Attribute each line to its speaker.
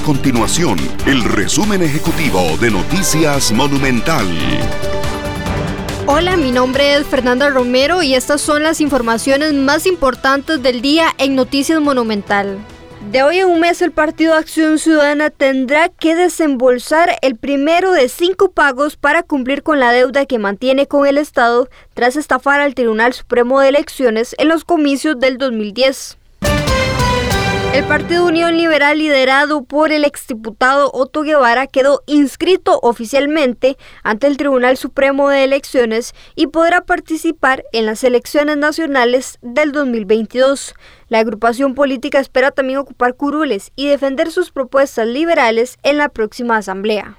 Speaker 1: continuación el resumen ejecutivo de Noticias Monumental.
Speaker 2: Hola, mi nombre es Fernanda Romero y estas son las informaciones más importantes del día en Noticias Monumental. De hoy en un mes el Partido Acción Ciudadana tendrá que desembolsar el primero de cinco pagos para cumplir con la deuda que mantiene con el Estado tras estafar al Tribunal Supremo de Elecciones en los comicios del 2010. El Partido Unión Liberal, liderado por el exdiputado Otto Guevara, quedó inscrito oficialmente ante el Tribunal Supremo de Elecciones y podrá participar en las elecciones nacionales del 2022. La agrupación política espera también ocupar curules y defender sus propuestas liberales en la próxima asamblea.